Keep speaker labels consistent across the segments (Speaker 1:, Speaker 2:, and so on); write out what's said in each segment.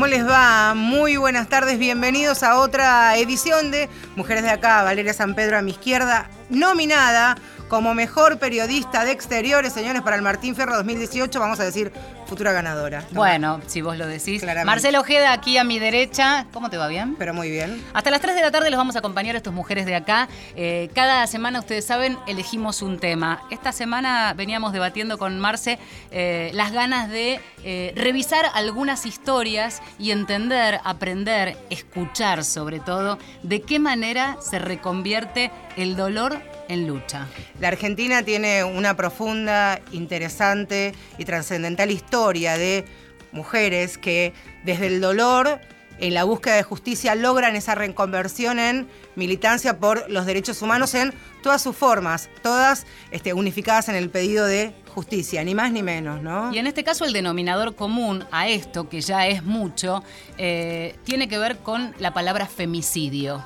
Speaker 1: ¿Cómo les va? Muy buenas tardes, bienvenidos a otra edición de Mujeres de Acá. Valeria San Pedro a mi izquierda, nominada como mejor periodista de exteriores, señores, para el Martín Fierro 2018, vamos a decir futura ganadora.
Speaker 2: Bueno, si vos lo decís. Marcelo Ojeda, aquí a mi derecha. ¿Cómo te va bien?
Speaker 1: Pero muy bien.
Speaker 2: Hasta las 3 de la tarde los vamos a acompañar a estas mujeres de acá. Eh, cada semana, ustedes saben, elegimos un tema. Esta semana veníamos debatiendo con Marce eh, las ganas de eh, revisar algunas historias y entender, aprender, escuchar sobre todo, de qué manera se reconvierte el dolor en lucha.
Speaker 1: La Argentina tiene una profunda, interesante y trascendental historia de mujeres que desde el dolor en la búsqueda de justicia logran esa reconversión en militancia por los derechos humanos en todas sus formas, todas este, unificadas en el pedido de justicia, ni más ni menos, ¿no?
Speaker 2: Y en este caso el denominador común a esto, que ya es mucho, eh, tiene que ver con la palabra femicidio.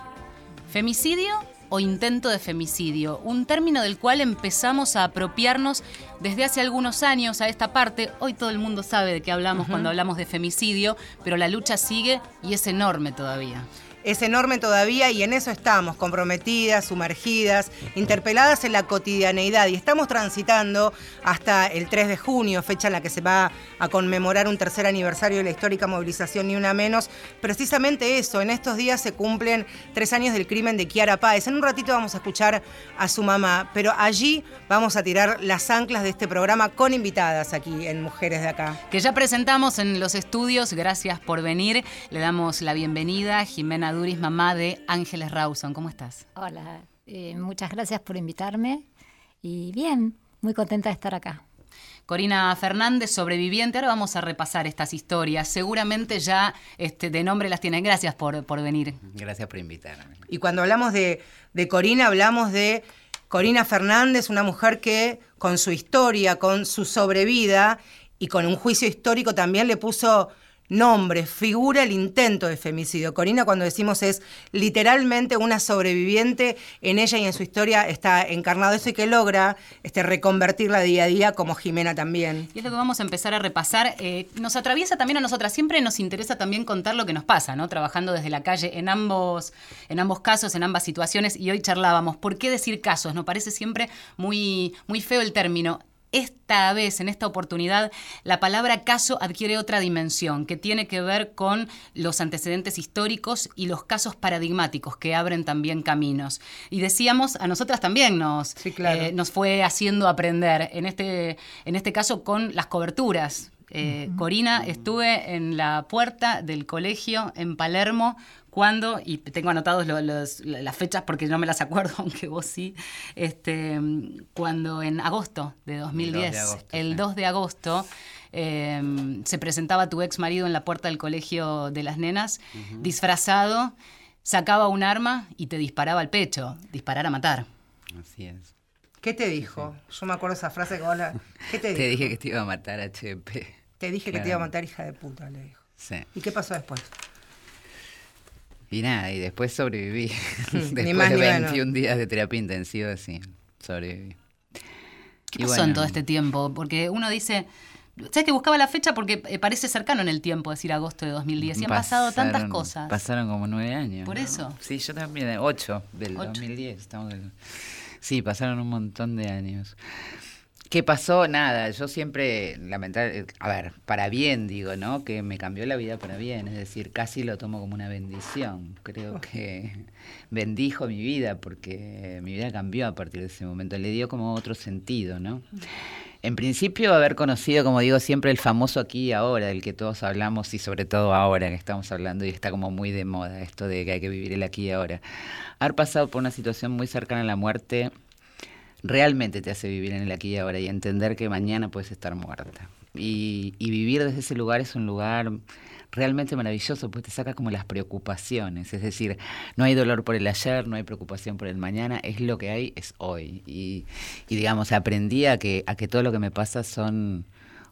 Speaker 2: Femicidio o intento de femicidio, un término del cual empezamos a apropiarnos desde hace algunos años a esta parte. Hoy todo el mundo sabe de qué hablamos cuando hablamos de femicidio, pero la lucha sigue y es enorme todavía
Speaker 1: es enorme todavía y en eso estamos, comprometidas, sumergidas, interpeladas en la cotidianeidad. Y estamos transitando hasta el 3 de junio, fecha en la que se va a conmemorar un tercer aniversario de la histórica movilización Ni Una Menos. Precisamente eso, en estos días se cumplen tres años del crimen de Kiara Páez. En un ratito vamos a escuchar a su mamá, pero allí vamos a tirar las anclas de este programa con invitadas aquí en Mujeres de Acá.
Speaker 2: Que ya presentamos en los estudios, gracias por venir. Le damos la bienvenida Jimena Duris, mamá de Ángeles Rawson. ¿Cómo estás?
Speaker 3: Hola, eh, muchas gracias por invitarme y bien, muy contenta de estar acá.
Speaker 2: Corina Fernández, sobreviviente. Ahora vamos a repasar estas historias. Seguramente ya este, de nombre las tienen. Gracias por, por venir.
Speaker 4: Gracias por invitarme.
Speaker 1: Y cuando hablamos de, de Corina, hablamos de Corina Fernández, una mujer que con su historia, con su sobrevida y con un juicio histórico también le puso nombre, figura el intento de femicidio. Corina, cuando decimos es literalmente una sobreviviente, en ella y en su historia está encarnado eso y que logra este, reconvertirla día a día como Jimena también.
Speaker 2: Y es lo que vamos a empezar a repasar. Eh, nos atraviesa también a nosotras, siempre nos interesa también contar lo que nos pasa, ¿no? Trabajando desde la calle en ambos, en ambos casos, en ambas situaciones, y hoy charlábamos, ¿por qué decir casos? Nos parece siempre muy, muy feo el término esta vez, en esta oportunidad, la palabra caso adquiere otra dimensión que tiene que ver con los antecedentes históricos y los casos paradigmáticos que abren también caminos. Y decíamos, a nosotras también nos, eh, nos fue haciendo aprender, en este, en este caso con las coberturas. Eh, Corina, estuve en la puerta del colegio en Palermo cuando, y tengo anotados las fechas porque no me las acuerdo, aunque vos sí, este, cuando en agosto de 2010, el 2 de agosto, em, se presentaba tu ex marido en la puerta del colegio de las nenas, disfrazado, sacaba un arma y te disparaba al pecho, disparar a matar.
Speaker 4: Así es.
Speaker 1: ¿Qué te dijo? Yo me acuerdo esa frase que vos la...
Speaker 4: ¿Qué te, te dije que te iba a matar, HP.
Speaker 1: Te dije que te iba a matar, hija de puta, le dijo.
Speaker 4: Sí.
Speaker 1: ¿Y qué pasó después?
Speaker 4: Y nada, y después sobreviví. después de 21 días de terapia intensiva, sí, sobreviví.
Speaker 2: ¿Qué pasó en todo este tiempo? Porque uno dice, ¿sabes que buscaba la fecha? Porque eh, parece cercano en el tiempo, decir agosto de 2010. Y han pasado tantas cosas.
Speaker 4: Pasaron como nueve años.
Speaker 2: Por eso.
Speaker 4: Sí, yo también, ocho del 2010. Estamos Sí, pasaron un montón de años. ¿Qué pasó? Nada, yo siempre, lamentablemente, a ver, para bien digo, ¿no? Que me cambió la vida para bien, es decir, casi lo tomo como una bendición. Creo que bendijo mi vida porque mi vida cambió a partir de ese momento, le dio como otro sentido, ¿no? En principio, haber conocido, como digo siempre, el famoso aquí y ahora, del que todos hablamos y sobre todo ahora que estamos hablando y está como muy de moda esto de que hay que vivir el aquí y ahora. Haber pasado por una situación muy cercana a la muerte realmente te hace vivir en el aquí y ahora y entender que mañana puedes estar muerta. Y, vivir desde ese lugar es un lugar realmente maravilloso, porque te saca como las preocupaciones, es decir, no hay dolor por el ayer, no hay preocupación por el mañana, es lo que hay, es hoy. Y, digamos, aprendí a que, a que todo lo que me pasa son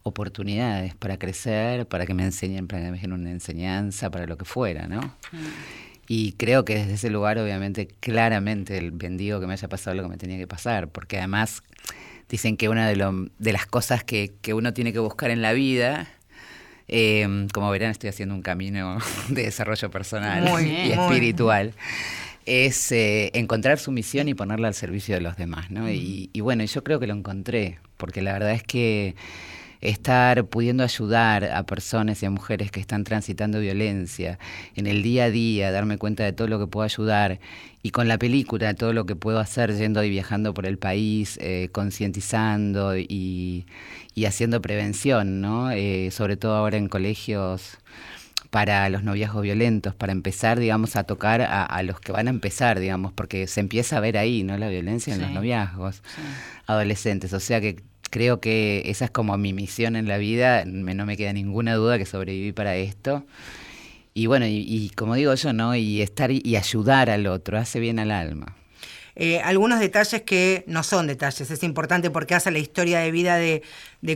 Speaker 4: oportunidades para crecer, para que me enseñen, para que me dejen una enseñanza, para lo que fuera, ¿no? Mm. Y creo que desde ese lugar, obviamente, claramente el bendigo que me haya pasado lo que me tenía que pasar, porque además dicen que una de, de las cosas que, que, uno tiene que buscar en la vida Eh, como verán, estoy haciendo un camino de desarrollo personal
Speaker 1: Muy
Speaker 4: y
Speaker 1: muy
Speaker 4: espiritual. Es eh, encontrar su misión y ponerla al servicio de los demás, ¿no? Y, y bueno, yo creo que lo encontré, porque la verdad es que estar pudiendo ayudar a personas y a mujeres que están transitando violencia en el día a día, darme cuenta de todo lo que puedo ayudar y con la película todo lo que puedo hacer yendo y viajando por el país, eh, concientizando y, y, haciendo prevención, ¿no? Eh, sobre todo ahora en colegios para los noviazgos violentos, para empezar, digamos, a tocar a, a, los que van a empezar, digamos, porque se empieza a ver ahí, ¿no? La violencia en sí. los noviazgos sí. adolescentes. O sea que creo que esa es como mi misión en la vida, me, no me queda ninguna duda que sobreviví para esto. Y bueno, y, y, como digo yo, ¿no? Y estar y ayudar al otro hace bien al alma.
Speaker 1: Eh, algunos detalles que no son detalles, es importante porque hace la historia de vida de,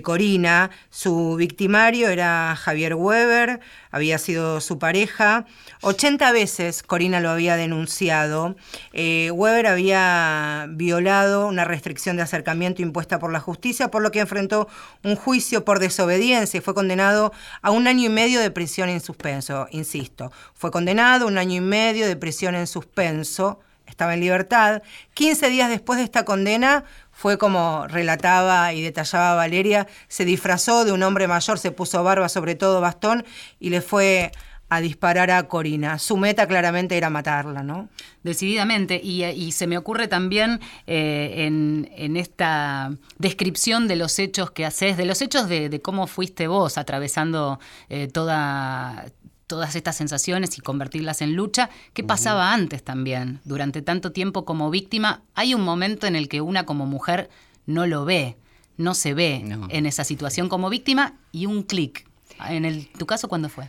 Speaker 1: Corina. Su victimario era Javier Weber, había sido su pareja. 80 veces Corina lo había denunciado. Eh, Weber había violado una restricción de acercamiento impuesta por la justicia, por lo que enfrentó un juicio por desobediencia y fue condenado a un año y medio de prisión en suspenso. Insisto, fue condenado a un año y medio de prisión en suspenso estaba en libertad. 15 días después de esta condena, fue como relataba y detallaba Valeria, se disfrazó de un hombre mayor, se puso barba, sobre todo bastón, y le fue a disparar a Corina. Su meta claramente era matarla, ¿no?
Speaker 2: Decididamente, y, se me ocurre también eh, en, en, esta descripción de los hechos que haces, de los hechos de, de cómo fuiste vos atravesando eh, toda, todas estas sensaciones y convertirlas en lucha. ¿Qué pasaba antes también? Durante tanto tiempo como víctima, hay un momento en el que una como mujer no lo ve, no se ve no. en esa situación como víctima y un clic. En el, tu caso, ¿cuándo fue?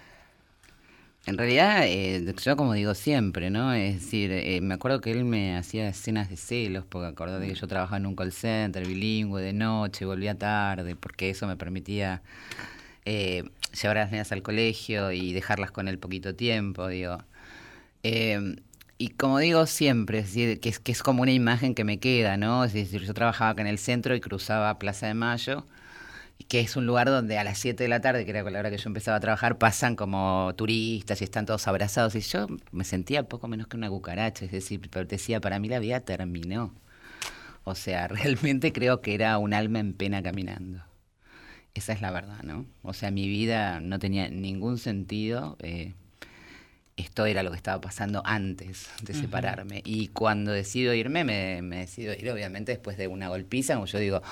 Speaker 4: En realidad, eh, yo como digo siempre, ¿no? Es decir, eh, me acuerdo que él me hacía escenas de celos, porque acordate que yo trabajaba en un call center bilingüe de noche, volvía tarde, porque eso me permitía eh, llevar a las niñas al colegio y dejarlas con él poquito tiempo, digo. Eh, y como digo siempre, es, que es como una imagen que me queda, ¿no? Es decir, yo trabajaba acá en el centro y cruzaba Plaza de Mayo, que es un lugar donde a las 7 de la tarde, que era la hora que yo empezaba a trabajar, pasan como turistas y están todos abrazados. Y yo me sentía poco menos que una cucaracha, es decir, decía, para mí la vida terminó. O sea, realmente creo que era un alma en pena caminando. Esa es la verdad, ¿no? O sea, mi vida no tenía ningún sentido. Eh, esto era lo que estaba pasando antes de separarme. Uh -huh. Y cuando decido irme, me, me, decido ir, obviamente, después de una golpiza. Como yo digo,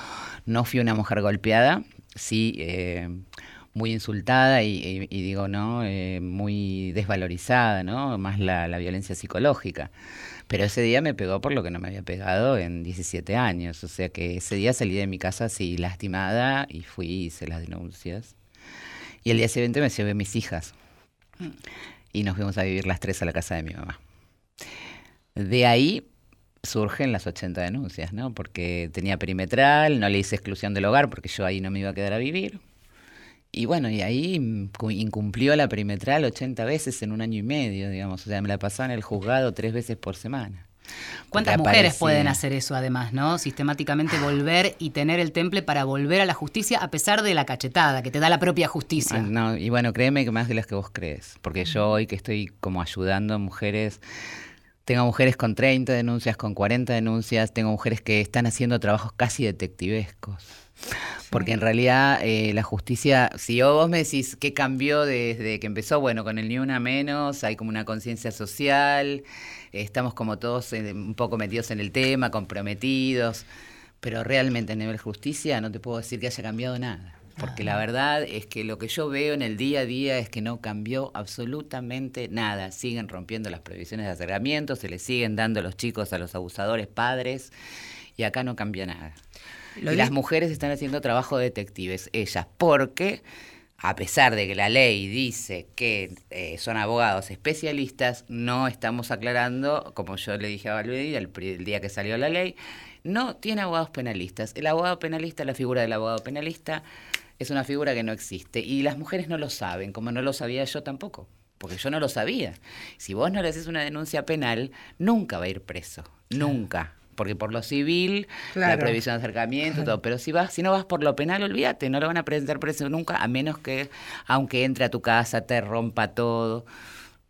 Speaker 4: no fui una mujer golpeada, sí, eh, muy insultada y, digo, ¿no? Eh, muy desvalorizada, ¿no? Más la, la, violencia psicológica. Pero ese día me pegó por lo que no me había pegado en 17 años. O sea que ese día salí de mi casa así lastimada y fui y hice las denuncias. Y el día siguiente me llevé mis hijas. Y nos fuimos a vivir las tres a la casa de mi mamá. De ahí surgen las 80 denuncias, ¿no? Porque tenía perimetral, no le hice exclusión del hogar porque yo ahí no me iba a quedar a vivir. Y bueno, y ahí incumplió la perimetral 80 veces en un año y medio, digamos. O sea, me la pasaba en el juzgado tres veces por semana.
Speaker 2: ¿Cuántas mujeres aparecía... pueden hacer eso además, no? Sistemáticamente volver y tener el temple para volver a la justicia a pesar de la cachetada que te da la propia justicia.
Speaker 4: No, y bueno, créeme que más de las que vos crees. Porque yo hoy que estoy como ayudando a mujeres tengo mujeres con 30 denuncias, con 40 denuncias, tengo mujeres que están haciendo trabajos casi detectivescos. Porque en realidad eh, la justicia, si vos me decís qué cambió desde que empezó, bueno, con el ni una menos, hay como una conciencia social, eh, estamos como todos eh, un poco metidos en el tema, comprometidos, pero realmente a nivel justicia no te puedo decir que haya cambiado nada. Porque la verdad es que lo que yo veo en el día a día es que no cambió absolutamente nada. Siguen rompiendo las prohibiciones de acercamiento, se le siguen dando los chicos a los abusadores padres y acá no cambia nada. Y las mujeres están haciendo trabajo de detectives, ellas, porque a pesar de que la ley dice que eh, son abogados especialistas, no estamos aclarando, como yo le dije a Valeria el, el día que salió la ley, no tiene abogados penalistas. El abogado penalista, la figura del abogado penalista, es una figura que no existe y las mujeres no lo saben, como no lo sabía yo tampoco, porque yo no lo sabía. Si vos no le haces una denuncia penal, nunca va a ir preso, nunca porque por lo civil, la prohibición de acercamiento, todo, pero si vas, si no vas por lo penal, olvídate, no lo van a presentar preso nunca, a menos que, aunque entre a tu casa, te rompa todo.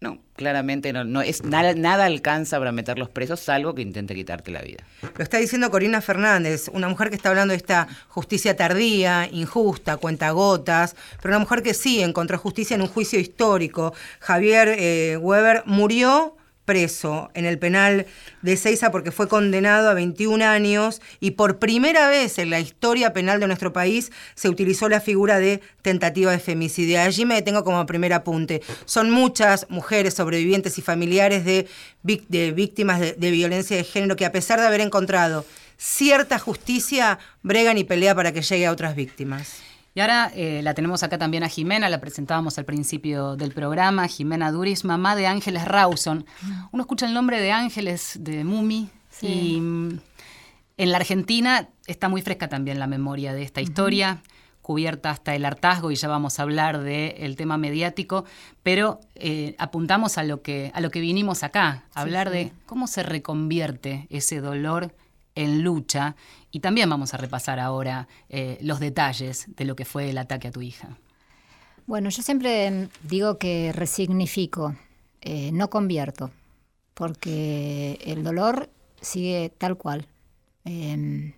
Speaker 4: No, claramente no, no es nada, nada alcanza para meterlos presos, salvo que intente quitarte la vida.
Speaker 1: Lo está diciendo Corina Fernández, una mujer que está hablando de esta justicia tardía, injusta, cuentagotas, pero una mujer que sí encontró justicia en un juicio histórico. Javier eh, Weber murió preso en el penal de Ceiza porque fue condenado a 21 años y por primera vez en la historia penal de nuestro país se utilizó la figura de tentativa de femicidio. Allí me detengo como primer apunte. Son muchas mujeres sobrevivientes y familiares de, víctimas de, de violencia de género que a pesar de haber encontrado cierta justicia, bregan y pelean para que llegue a otras víctimas.
Speaker 2: Y ahora eh, la tenemos acá también a Jimena, la presentábamos al principio del programa, Jimena Duris, mamá de Ángeles Rawson. Uno escucha el nombre de Ángeles de Mumi
Speaker 3: Sí.
Speaker 2: y mm, en la Argentina está muy fresca también la memoria de esta historia, cubierta hasta el hartazgo y ya vamos a hablar del tema mediático, pero eh, apuntamos a lo, que, a lo que vinimos acá, a hablar de cómo se reconvierte ese dolor en lucha y también vamos a repasar ahora eh, los detalles de lo que fue el ataque a tu hija.
Speaker 3: Bueno, yo siempre digo que resignifico, eh, no convierto, porque el dolor sigue tal cual. Eh,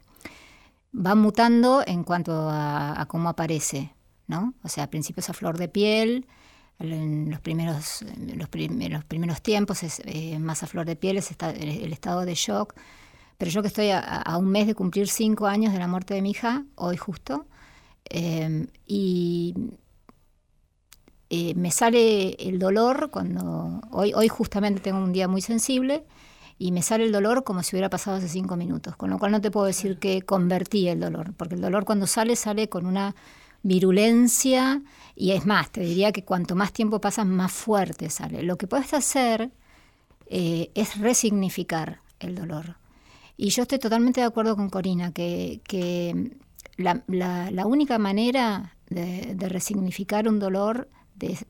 Speaker 3: va mutando en cuanto a, cómo aparece, ¿no? O sea, al principio es a flor de piel, en los primeros, los, primeros tiempos es eh, más a flor de piel, es el estado de shock. Pero yo que estoy a, a un mes de cumplir cinco años de la muerte de mi hija, hoy justo, eh, y eh, me sale el dolor cuando hoy, hoy justamente tengo un día muy sensible y me sale el dolor como si hubiera pasado hace cinco minutos, con lo cual no te puedo decir que convertí el dolor, porque el dolor cuando sale sale con una virulencia y es más, te diría que cuanto más tiempo pasa más fuerte sale. Lo que puedes hacer eh, es resignificar el dolor. Y yo estoy totalmente de acuerdo con Corina, que, que la, la- única manera de, resignificar un dolor,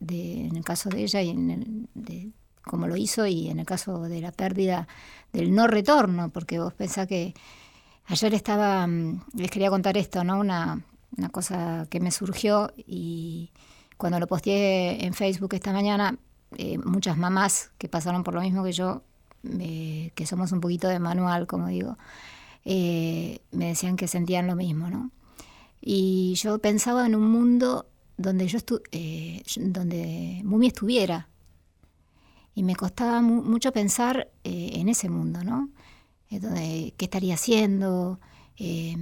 Speaker 3: de- en el caso de ella y en el- de- como lo hizo, y en el caso de la pérdida del no retorno, porque vos pensás que ayer estaba, mm, les quería contar esto, ¿no? Una, una cosa que me surgió y cuando lo posteé en Facebook esta mañana, eh, muchas mamás que pasaron por lo mismo que yo, eh, que somos un poquito de manual, como digo, eh, me decían que sentían lo mismo, ¿no? Y yo pensaba en un mundo donde yo eh, donde Mumi estuviera. Y me costaba mu- mucho pensar eh, en ese mundo, ¿no? Eh, donde, ¿Qué estaría haciendo? Eh,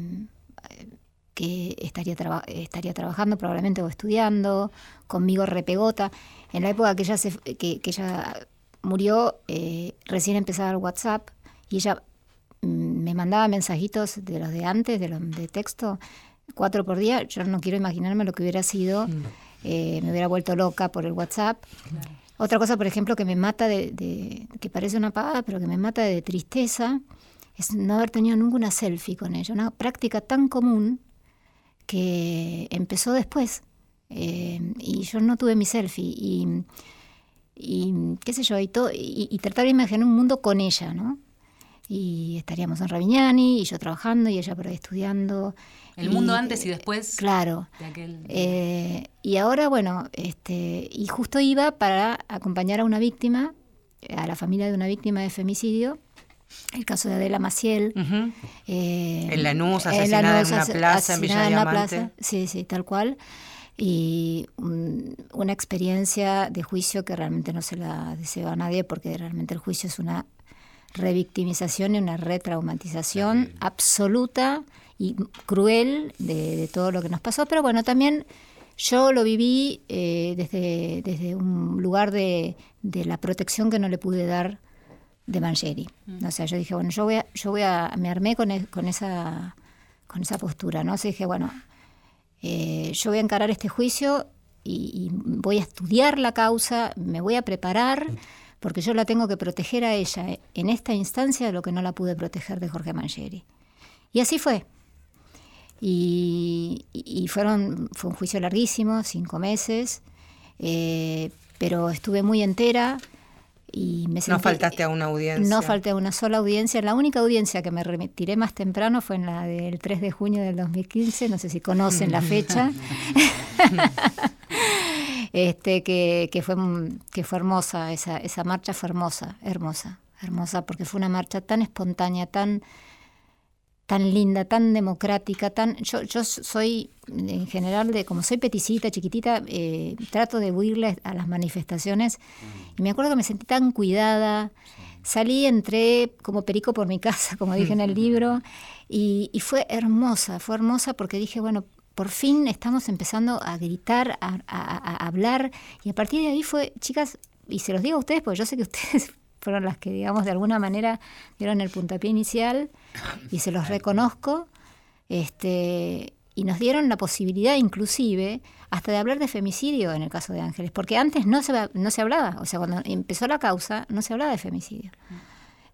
Speaker 3: que estaría, estaría trabajando probablemente o estudiando, conmigo repegota. En la época que ella, se, que, que ella murió, eh, recién empezaba el WhatsApp y ella mm, me mandaba mensajitos de los de antes, de los de texto, cuatro por día. Yo no quiero imaginarme lo que hubiera sido. eh, me hubiera vuelto loca por el WhatsApp. Otra cosa, por ejemplo, que me mata de, de- que parece una pavada, pero que me mata de tristeza, es no haber tenido ninguna selfie con ella. Una práctica tan común que empezó después. Eh, y yo no tuve mi selfie. Y, y qué sé yo, y, todo, y, y tratar de imaginar un mundo con ella, ¿no? Y estaríamos en Ravignani, y yo trabajando, y ella por ahí estudiando.
Speaker 2: El mundo antes y después
Speaker 3: Claro.
Speaker 2: de aquel...
Speaker 3: Eh, y ahora, bueno, este, y justo iba para acompañar a una víctima, a la familia de una víctima de femicidio, el caso de Adela Maciel.
Speaker 1: Ujú.
Speaker 3: eh,
Speaker 1: En Lanús,
Speaker 3: en
Speaker 1: asesinada en una plaza, en Villa
Speaker 3: asesinada en una plaza. Sí, sí, tal cual. Y un- una experiencia de juicio que realmente no se la deseo a nadie porque realmente el juicio es una revictimización y una retraumatización absoluta y cruel de, de todo lo que nos pasó. Pero bueno, también yo lo viví eh, desde, desde un lugar de, de la protección que no le pude dar de Mangieri. O sea, yo dije, bueno, yo voy a, yo voy a, me armé con, e- con esa con esa postura, ¿no? O sea, dije, bueno, eh, yo voy a encarar este juicio y, y voy a estudiar la causa, me voy a preparar, porque yo la tengo que proteger a ella eh, en esta instancia de lo que no la pude proteger de Jorge Mangieri. Y así fue. Y, y fueron, fue un juicio larguísimo, cinco meses, eh, pero estuve muy entera. Y me
Speaker 1: no faltaste a una audiencia.
Speaker 3: No falté a una sola audiencia. La única audiencia que me retiré más temprano fue en la del 3 de junio del 2015. No sé si conocen la fecha. este, que, que, fue, que fue hermosa, esa, esa marcha fue hermosa, hermosa, hermosa, porque fue una marcha tan espontánea, tan tan linda, tan democrática, tan yo, yo soy en general de como soy peticita, chiquitita, eh, trato de huirle a las manifestaciones. Y me acuerdo que me sentí tan cuidada. Salí, entré como perico por mi casa, como dije en el libro, y, fue hermosa, fue hermosa porque dije, bueno, por fin estamos empezando a gritar, a, a, hablar, y a partir de ahí fue, chicas, y se los digo a ustedes, porque yo sé que ustedes fueron las que, digamos, de alguna manera dieron el puntapié inicial y se los reconozco. Este, y nos dieron la posibilidad inclusive hasta de hablar de femicidio en el caso de Ángeles, porque antes no se, no se hablaba, o sea, cuando empezó la causa no se hablaba de femicidio.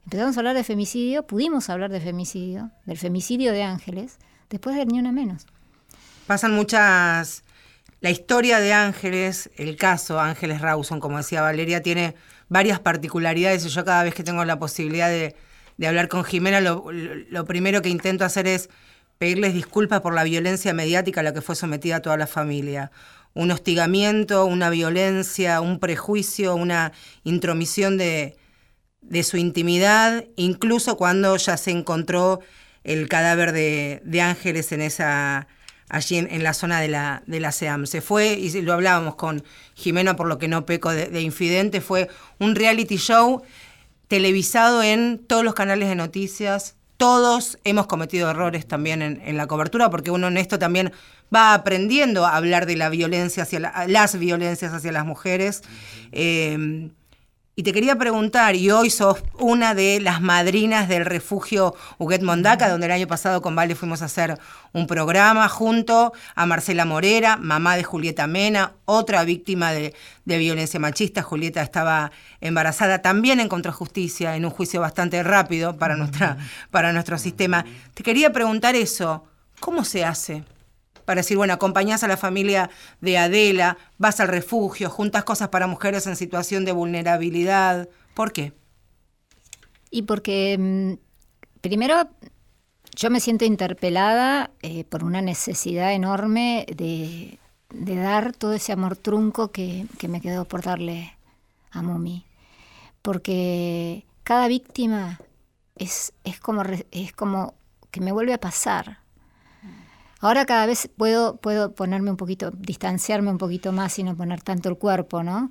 Speaker 3: Empezamos a hablar de femicidio, pudimos hablar de femicidio, del femicidio de Ángeles, después de Ni Una Menos.
Speaker 1: Pasan muchas... La historia de Ángeles, el caso Ángeles Rawson, como decía Valeria, tiene varias particularidades y yo cada vez que tengo la posibilidad de, hablar con Jimena, lo, primero que intento hacer es pedirles disculpas por la violencia mediática a la que fue sometida toda la familia. Un hostigamiento, una violencia, un prejuicio, una intromisión de, de su intimidad, incluso cuando ya se encontró el cadáver de, de Ángeles en esa allí en, la zona de la, de la SEAM. Se fue, y lo hablábamos con Jimena por lo que no peco de, infidente, fue un reality show televisado en todos los canales de noticias. Todos hemos cometido errores también en, la cobertura, porque uno en esto también va aprendiendo a hablar de la violencia hacia las violencias hacia las mujeres. Eh, y te quería preguntar, y hoy sos una de las madrinas del refugio Huguet Mondaca, donde el año pasado con Vale fuimos a hacer un programa junto a Marcela Morera, mamá de Julieta Mena, otra víctima de, violencia machista. Julieta estaba embarazada también en Contrajusticia, en un juicio bastante rápido para, nuestra, para nuestro sistema. Te quería preguntar eso, ¿cómo se hace? Para decir, bueno, acompañás a la familia de Adela, vas al refugio, juntas cosas para mujeres en situación de vulnerabilidad. ¿Por qué?
Speaker 3: Y porque, mm, primero, yo me siento interpelada eh, por una necesidad enorme de, dar todo ese amor trunco que, me quedó por darle a Mumi. Porque cada víctima es, es, como, es como que me vuelve a pasar. Ahora cada vez puedo, puedo ponerme un poquito, distanciarme un poquito más y no poner tanto el cuerpo, ¿no?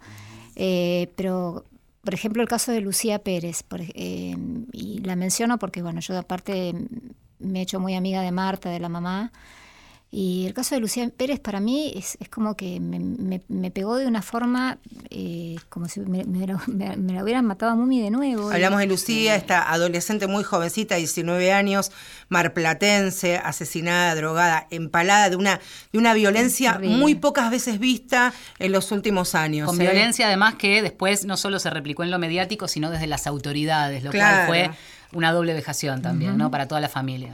Speaker 3: Eh, pero, por ejemplo, el caso de Lucía Pérez, eh, y la menciono porque, bueno, yo aparte me he hecho muy amiga de Marta, de la mamá, y el caso de Lucía Pérez para mí es, como que me, pegó de una forma eh, como si me, la hubieran matado a Mumi de nuevo.
Speaker 1: Hablamos de Lucía, esta adolescente muy jovencita, 19 años, marplatense, asesinada, drogada, empalada de una, de una violencia muy pocas veces vista en los últimos años.
Speaker 2: Con ¿eh? violencia además que después no solo se replicó en lo mediático, sino desde las autoridades, lo cual fue una doble vejación también, ¿no? Para toda la familia.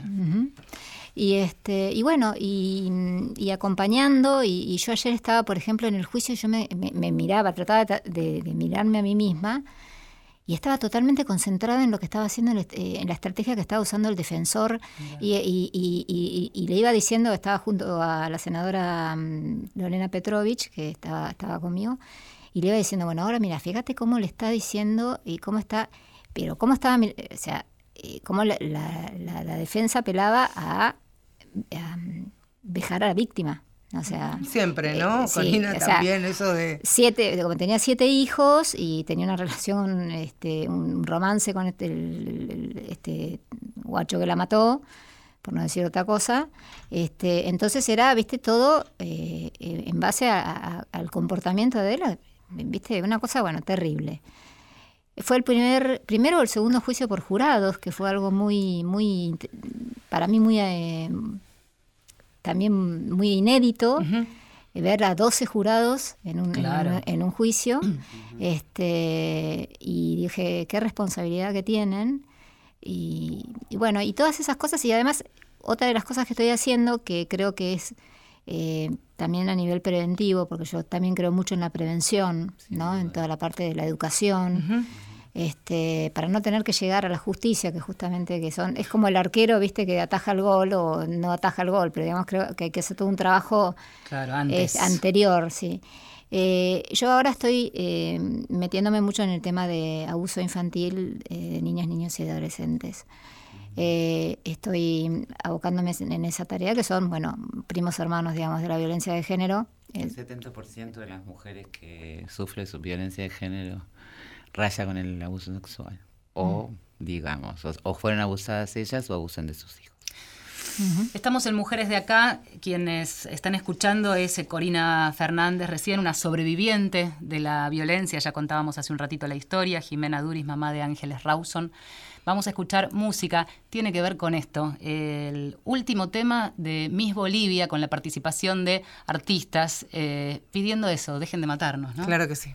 Speaker 3: Y, este, y bueno, y, acompañando, y, yo ayer estaba, por ejemplo, en el juicio, yo me, miraba, trataba de, mirarme a mí misma, y estaba totalmente concentrada en lo que estaba haciendo, en, eh, la estrategia que estaba usando el defensor, y, le iba diciendo, estaba junto a la senadora mm, Lorena Petrovich, que estaba, estaba conmigo, y le iba diciendo, bueno, ahora mira, fíjate cómo le está diciendo y cómo está, pero cómo estaba, o sea, eh, cómo la, la defensa apelaba a dejar a la víctima. O sea,
Speaker 1: Siempre, ¿no? Eh, también eso de...
Speaker 3: Siete, como tenía siete hijos y tenía una relación, este, un romance con este, este guacho que la mató, por no decir otra cosa. Este, entonces era, viste, todo eh, en base al comportamiento de él, viste, una cosa, bueno, terrible. Fue el primer, primero o el segundo juicio por jurados, que fue algo muy, muy, para mí muy... Eh, también muy inédito. ver a 12 jurados en un, en, un juicio. Este, y dije qué responsabilidad que tienen y, bueno y todas esas cosas y además otra de las cosas que estoy haciendo que creo que es eh, también a nivel preventivo porque yo también creo mucho en la prevención no en toda la parte de la educación este, para no tener que llegar a la justicia, que justamente que son, es como el arquero, viste, que ataja el gol o no ataja el gol, pero digamos creo que hay que hacer todo un trabajo anterior, sí. Eh, yo ahora estoy eh, metiéndome mucho en el tema de abuso infantil de niñas, niños y adolescentes. estoy abocándome en esa tarea que son, bueno, primos hermanos, digamos, de la violencia de género.
Speaker 4: El 70% de las mujeres que sufren su violencia de género raya con el abuso sexual. O, mm. digamos, o, fueron abusadas ellas o abusan de sus hijos.
Speaker 2: Estamos en Mujeres de Acá. Quienes están escuchando es Corina Fernández, recién una sobreviviente de la violencia. Ya contábamos hace un ratito la historia. Jimena Duris, mamá de Ángeles Rawson. Vamos a escuchar música. Tiene que ver con esto. El último tema de Miss Bolivia con la participación de artistas eh, pidiendo eso, dejen de matarnos. ¿no?
Speaker 1: Claro que sí.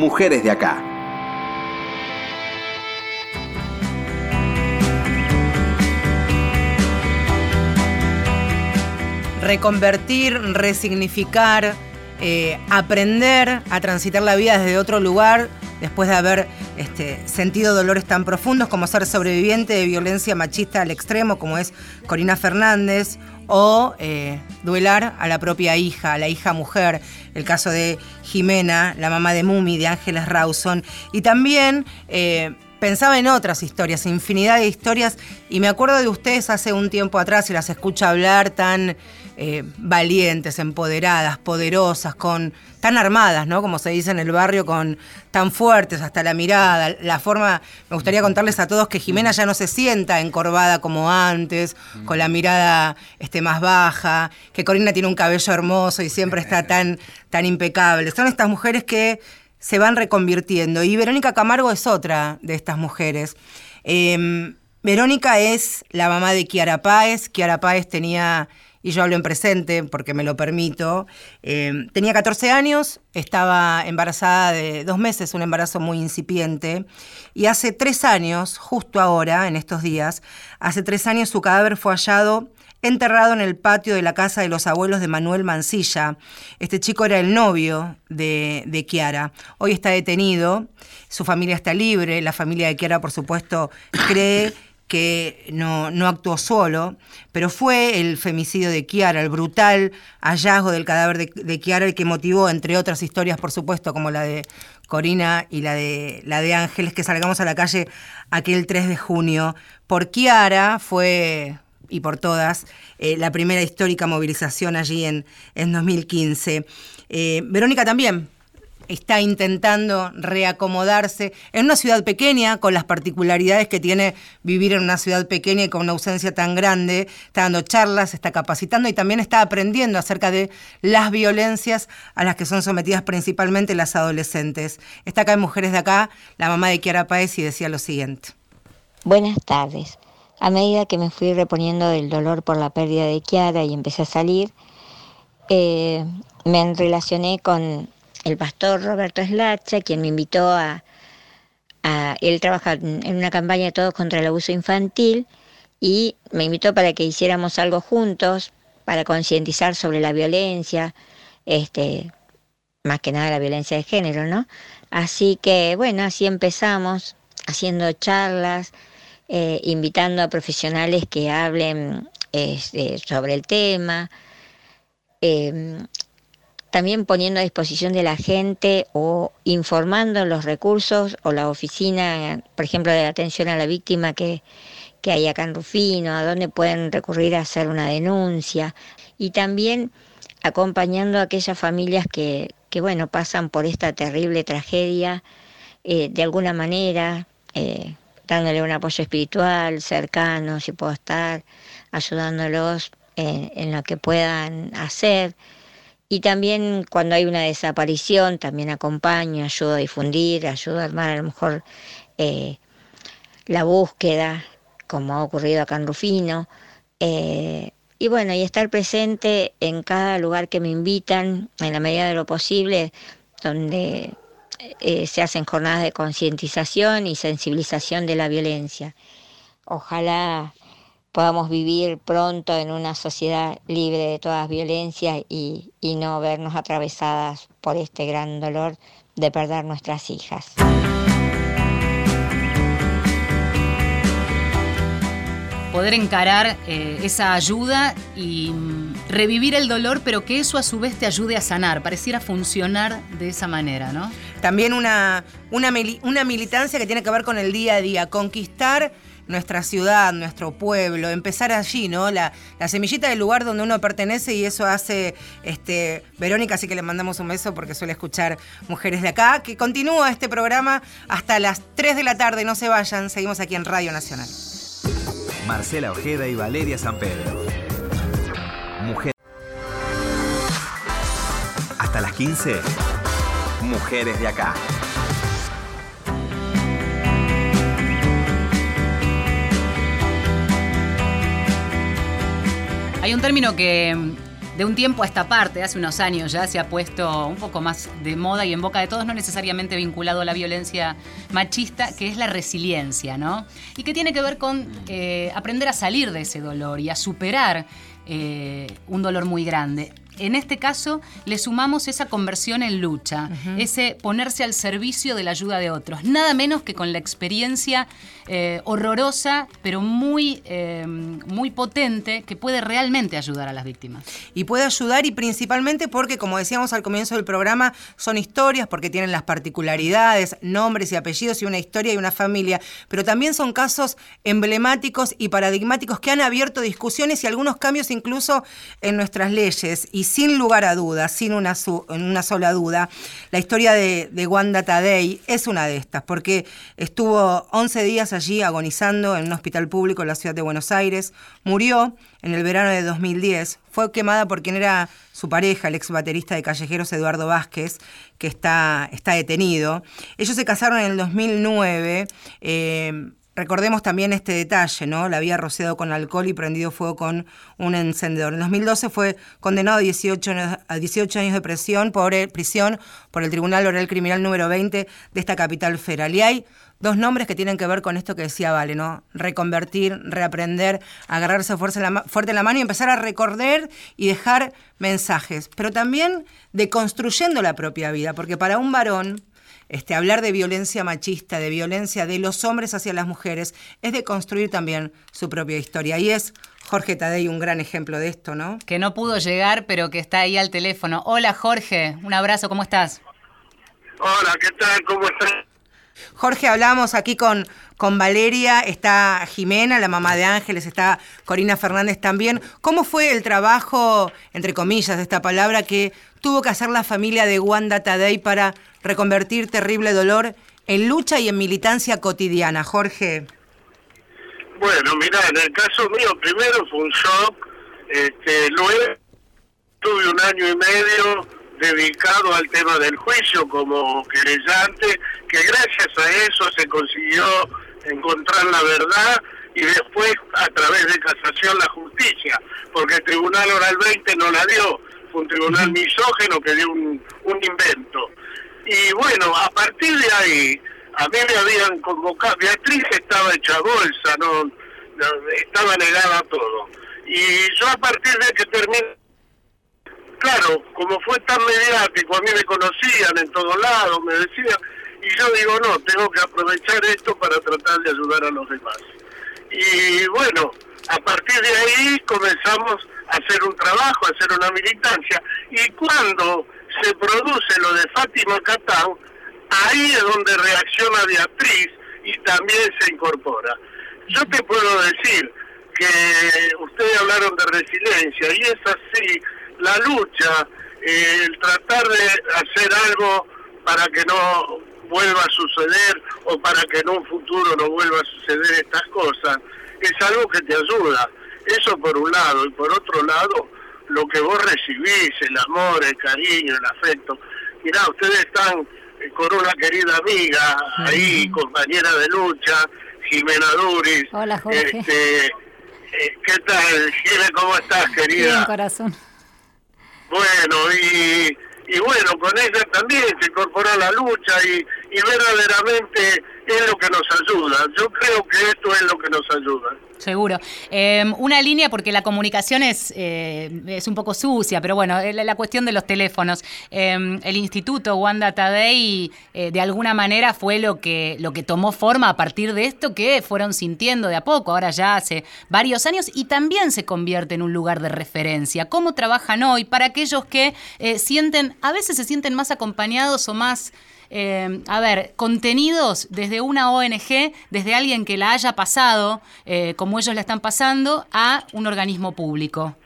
Speaker 5: Mujeres de acá.
Speaker 1: Reconvertir, resignificar, eh, aprender a transitar la vida desde otro lugar después de haber este, sentido dolores tan profundos como ser sobreviviente de violencia machista al extremo, como es Corina Fernández, o eh, duelar a la propia hija, a la hija mujer, el caso de Jimena, la mamá de Mumi, de Ángeles Rawson, y también eh, pensaba en otras historias, infinidad de historias, y me acuerdo de ustedes hace un tiempo atrás y las escucho hablar tan eh, valientes, empoderadas, poderosas, con tan armadas, ¿no? Como se dice en el barrio, con tan fuertes, hasta la mirada, la forma. Me gustaría contarles a todos que Jimena ya no se sienta encorvada como antes, con la mirada este, más baja, que Corina tiene un cabello hermoso y siempre está tan, tan impecable. Son estas mujeres que se van reconvirtiendo. Y Verónica Camargo es otra de estas mujeres. Em, Verónica es la mamá de Kiara Páez. Kiara Páez tenía, y yo hablo en presente porque me lo permito, em, tenía 14 años, estaba embarazada de dos meses, un embarazo muy incipiente, y hace tres años, justo ahora, en estos días, hace tres años su cadáver fue hallado enterrado en el patio de la casa de los abuelos de Manuel Mancilla. Este chico era el novio de, de Kiara. Hoy está detenido, su familia está libre, la familia de Kiara, por supuesto, cree que no, no, actuó solo, pero fue el femicidio de Kiara, el brutal hallazgo del cadáver de, Kiara, el que motivó, entre otras historias, por supuesto, como la de Corina y la de, la de Ángeles, que salgamos a la calle aquel 3 de junio. Por Kiara fue, y por todas, eh, la primera histórica movilización allí en, en 2015. Eh, Verónica también está intentando reacomodarse en una ciudad pequeña, con las particularidades que tiene vivir en una ciudad pequeña y con una ausencia tan grande. Está dando charlas, está capacitando y también está aprendiendo acerca de las violencias a las que son sometidas principalmente las adolescentes. Está acá en Mujeres de Acá, la mamá de Kiara Paez y decía lo siguiente.
Speaker 6: Buenas tardes. A medida que me fui reponiendo del dolor por la pérdida de Kiara y empecé a salir, eh, me relacioné con el pastor Roberto Slacha, quien me invitó a, a, Él trabaja en una campaña de todos contra el abuso infantil y me invitó para que hiciéramos algo juntos, para concientizar sobre la violencia, este, más que nada la violencia de género, ¿no? Así que, bueno, así empezamos, haciendo charlas, eh, invitando a profesionales que hablen este, sobre el tema, eh, también poniendo a disposición de la gente o informando los recursos o la oficina, por ejemplo, de atención a la víctima que, que hay acá en Rufino, a dónde pueden recurrir a hacer una denuncia y también acompañando a aquellas familias que, que bueno, pasan por esta terrible tragedia eh, de alguna manera, eh, dándole un apoyo espiritual, cercano, si puedo estar, ayudándolos en, en lo que puedan hacer. Y también cuando hay una desaparición, también acompaño, ayudo a difundir, ayudo a armar a lo mejor eh, la búsqueda, como ha ocurrido acá en Rufino. Eh, y bueno, y estar presente en cada lugar que me invitan, en la medida de lo posible, donde eh, se hacen jornadas de concientización y sensibilización de la violencia. Ojalá podamos vivir pronto en una sociedad libre de todas violencias y, y no vernos atravesadas por este gran dolor de perder nuestras hijas.
Speaker 2: Poder encarar eh, esa ayuda y mm, revivir el dolor, pero que eso a su vez te ayude a sanar. Pareciera funcionar de esa manera, ¿no?
Speaker 1: También una, una, una militancia que tiene que ver con el día a día, conquistar nuestra ciudad, nuestro pueblo, empezar allí, ¿no? La, semillita del lugar donde uno pertenece y eso hace este, Verónica, así que le mandamos un beso porque suele escuchar Mujeres de Acá, que continúa este programa hasta las 3 de la tarde, no se vayan, seguimos aquí en Radio Nacional.
Speaker 5: Marcela Ojeda y Valeria San Pedro. Mujer. Hasta las 15. Mujeres de Acá.
Speaker 2: Hay un término que de un tiempo a esta parte, hace unos años ya, se ha puesto un poco más de moda y en boca de todos, no necesariamente vinculado a la violencia machista, que es la resiliencia, ¿no? Y que tiene que ver con eh, aprender a salir de ese dolor y a superar eh, un dolor muy grande. En este caso le sumamos esa conversión en lucha, ese ponerse al servicio de la ayuda de otros, nada menos que con la experiencia eh, horrorosa, pero muy, eh, muy potente, que puede realmente ayudar a las víctimas.
Speaker 1: Y puede ayudar y principalmente porque, como decíamos al comienzo del programa, son historias porque tienen las particularidades, nombres y apellidos y una historia y una familia, pero también son casos emblemáticos y paradigmáticos que han abierto discusiones y algunos cambios incluso en nuestras leyes. Y sin lugar a dudas, sin una, una sola duda, la historia de, de Wanda Tadei es una de estas, porque estuvo 11 días allí agonizando en un hospital público en la ciudad de Buenos Aires, murió en el verano de 2010, fue quemada por quien era su pareja, el ex baterista de Callejeros Eduardo Vázquez, que está, está detenido. Ellos se casaron en el 2009. Recordemos también este detalle, ¿no? La había rociado con alcohol y prendido fuego con un encendedor. En 2012 fue condenado a 18, a 18 años de prisión por, el, prisión por el Tribunal Oral Criminal número 20 de esta capital federal. Y hay dos nombres que tienen que ver con esto que decía Vale, ¿no? Reconvertir, reaprender, agarrarse fuerte en, la, fuerte en la mano y empezar a recorrer y dejar mensajes. Pero también de construyendo la propia vida, porque para un varón este, hablar de violencia machista, de violencia de los hombres hacia las mujeres, es de construir también su propia historia. Y es Jorge Tadei un gran ejemplo de esto, ¿no?
Speaker 2: Que no pudo llegar, pero que está ahí al teléfono. Hola Jorge, un abrazo, ¿cómo estás?
Speaker 7: Hola, ¿qué tal? ¿Cómo estás?
Speaker 1: Jorge, hablamos aquí con, con Valeria, está Jimena, la mamá de Ángeles, está Corina Fernández también. ¿Cómo fue el trabajo, entre comillas, de esta palabra, que tuvo que hacer la familia de Wanda Tadei para reconvertir terrible dolor en lucha y en militancia cotidiana. Jorge.
Speaker 7: Bueno, mira, en el caso mío primero fue un shock, este, luego tuve un año y medio dedicado al tema del juicio como querellante, que gracias a eso se consiguió encontrar la verdad y después a través de casación la justicia, porque el Tribunal Oral 20 no la dio, fue un tribunal misógeno que dio un, un invento. Y bueno, a partir de ahí, a mí me habían convocado, Beatriz estaba hecha bolsa, no, estaba negada a todo. Y yo a partir de que terminé, claro, como fue tan mediático, a mí me conocían en todos lados, me decían, y yo digo, no, tengo que aprovechar esto para tratar de ayudar a los demás. Y bueno, a partir de ahí comenzamos a hacer un trabajo, a hacer una militancia, y cuando se produce lo de Fátima Catán, ahí es donde reacciona Beatriz y también se incorpora. Yo te puedo decir que ustedes hablaron de resiliencia y es así, la lucha, el tratar de hacer algo para que no vuelva a suceder o para que en un futuro no vuelva a suceder estas cosas, es algo que te ayuda. Eso por un lado. Y por otro lado, lo que vos recibís, el amor, el cariño, el afecto. Mirá, ustedes están eh, con una querida amiga ahí, compañera de lucha, Jimena Duris.
Speaker 3: Hola, Jorge.
Speaker 7: Este, eh, ¿Qué tal, Jimena? ¿Cómo estás, querida?
Speaker 3: Bien, corazón.
Speaker 7: Bueno, y, y bueno, con ella también se incorporó a la lucha y, y verdaderamente es lo que nos ayuda. Yo creo que esto es lo que nos ayuda.
Speaker 2: Seguro. Em, una línea, porque la comunicación es, eh, es un poco sucia, pero bueno, la, la cuestión de los teléfonos. Em, el Instituto Wanda Tadei, eh, de alguna manera, fue lo que, lo que tomó forma a partir de esto que fueron sintiendo de a poco, ahora ya hace varios años, y también se convierte en un lugar de referencia. ¿Cómo trabajan hoy para aquellos que eh, sienten, a veces se sienten más acompañados o más eh, a ver, contenidos desde una ONG, desde alguien que la haya pasado, eh, como ellos la están pasando, a un organismo público?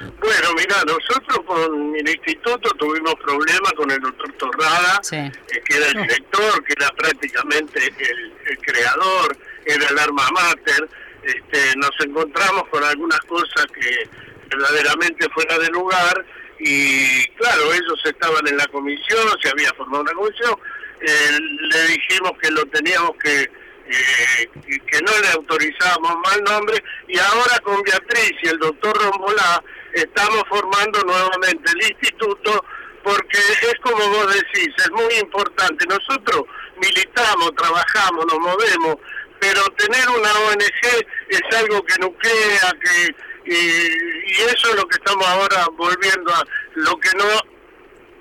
Speaker 7: Bueno, mira, nosotros con el instituto tuvimos problemas con el doctor Torrada, eh, que era el director, que era prácticamente el, creador, era el arma mater. Este, nos encontramos con algunas cosas que verdaderamente fuera de lugar y claro, ellos estaban en la comisión, se había formado una comisión, eh, le dijimos que lo teníamos que, eh, que no le autorizábamos mal nombre y ahora con Beatriz y el doctor Rombolá estamos formando nuevamente el instituto porque es como vos decís, es muy importante. Nosotros militamos, trabajamos, nos movemos, pero tener una ONG es algo que nuclea, que, y, y eso es lo que estamos ahora volviendo a lo que no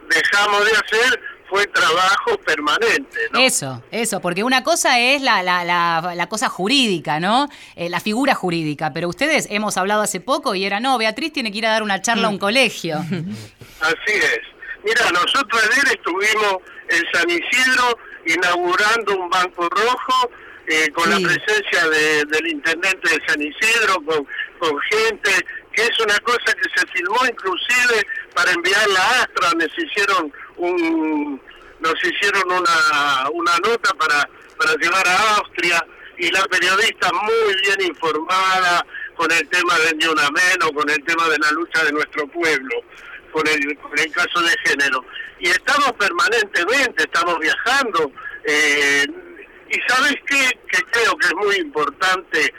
Speaker 7: dejamos de hacer fue trabajo permanente. ¿no?
Speaker 2: Eso, eso, porque una cosa es la, la, la, la cosa jurídica, ¿no? Eh, la figura jurídica, pero ustedes hemos hablado hace poco y era, no, Beatriz tiene que ir a dar una charla a un colegio.
Speaker 7: Así es. Mira, nosotros ayer estuvimos en San Isidro inaugurando un banco rojo eh, con la presencia de- del intendente de San Isidro, con, con gente, que es una cosa que se filmó inclusive para enviarla a Astra, nos hicieron un nos hicieron una, una nota para, para llevar a Austria y la periodista muy bien informada con el tema de Ni Una Menos, con el tema de la lucha de nuestro pueblo, con el, con el caso de género. Y estamos permanentemente, estamos viajando. eh, y sabes qué, que creo que es muy importante,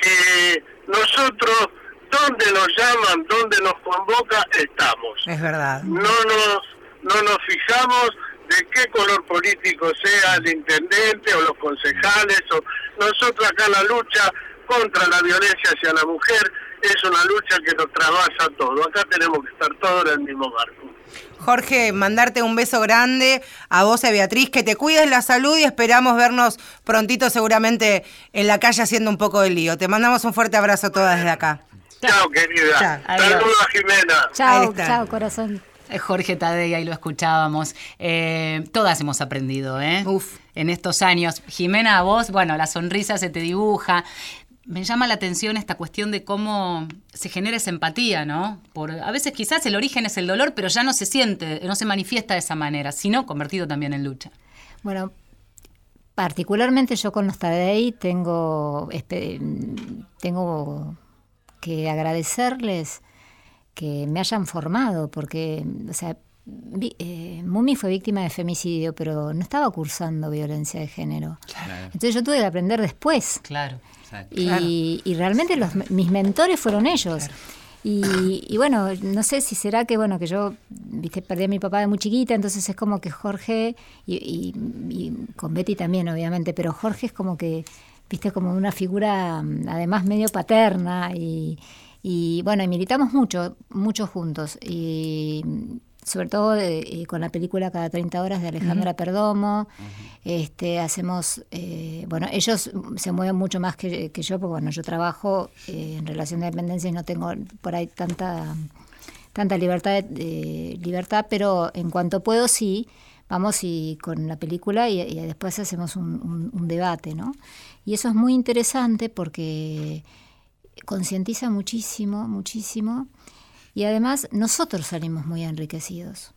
Speaker 7: que nosotros, donde nos llaman, donde nos convoca, estamos
Speaker 1: Es verdad.
Speaker 7: no nos no nos fijamos de qué color político sea el intendente o los concejales o nosotros acá la lucha contra la violencia hacia la mujer es una lucha que nos trabaja todo acá tenemos que estar todos en el mismo barco
Speaker 1: Jorge, mandarte un beso grande a vos y a Beatriz, que te cuides la salud y esperamos vernos prontito seguramente en la calle haciendo un poco de lío. Te mandamos un fuerte abrazo todas desde acá.
Speaker 7: chao querida saludos a Jimena
Speaker 3: Chao, chao, corazón.
Speaker 2: Jorge Tadei, ahí lo escuchábamos. Eh, todas hemos aprendido, ¿eh?
Speaker 1: Uf.
Speaker 2: En estos años. Jimena, a vos, bueno, la sonrisa se te dibuja. Me llama la atención esta cuestión de cómo se genera esa empatía, ¿no? Por, a veces quizás el origen es el dolor, pero ya no se siente, no se manifiesta de esa manera, sino convertido también en lucha.
Speaker 3: Bueno, particularmente yo con los Tadei tengo, espe- tengo que agradecerles que me hayan formado, porque, o sea, vi- eh, Mumi fue víctima de femicidio, pero no estaba cursando violencia de género. Entonces yo tuve que aprender después.
Speaker 2: Claro.
Speaker 4: Exacto.
Speaker 3: Y, y realmente los, mis mentores fueron ellos. Y, y bueno, no sé si será que bueno que yo viste perdí a mi papá de muy chiquita, entonces es como que Jorge y, y- y con Betty también obviamente, pero Jorge es como que viste como una figura mm, además medio paterna y, y bueno, y militamos mucho, mucho juntos y sobre todo eh, eh, con la película Cada 30 horas de Alejandra Perdomo. Este, hacemos, eh, bueno, ellos se mueven mucho más que, que yo, porque bueno, yo trabajo eh, en relación de dependencia y no tengo por ahí tanta tanta libertad, libertad, pero en cuanto puedo sí, vamos y con la película y, y después hacemos un, un- un debate, ¿no? Y eso es muy interesante porque concientiza muchísimo, muchísimo, y además nosotros salimos muy enriquecidos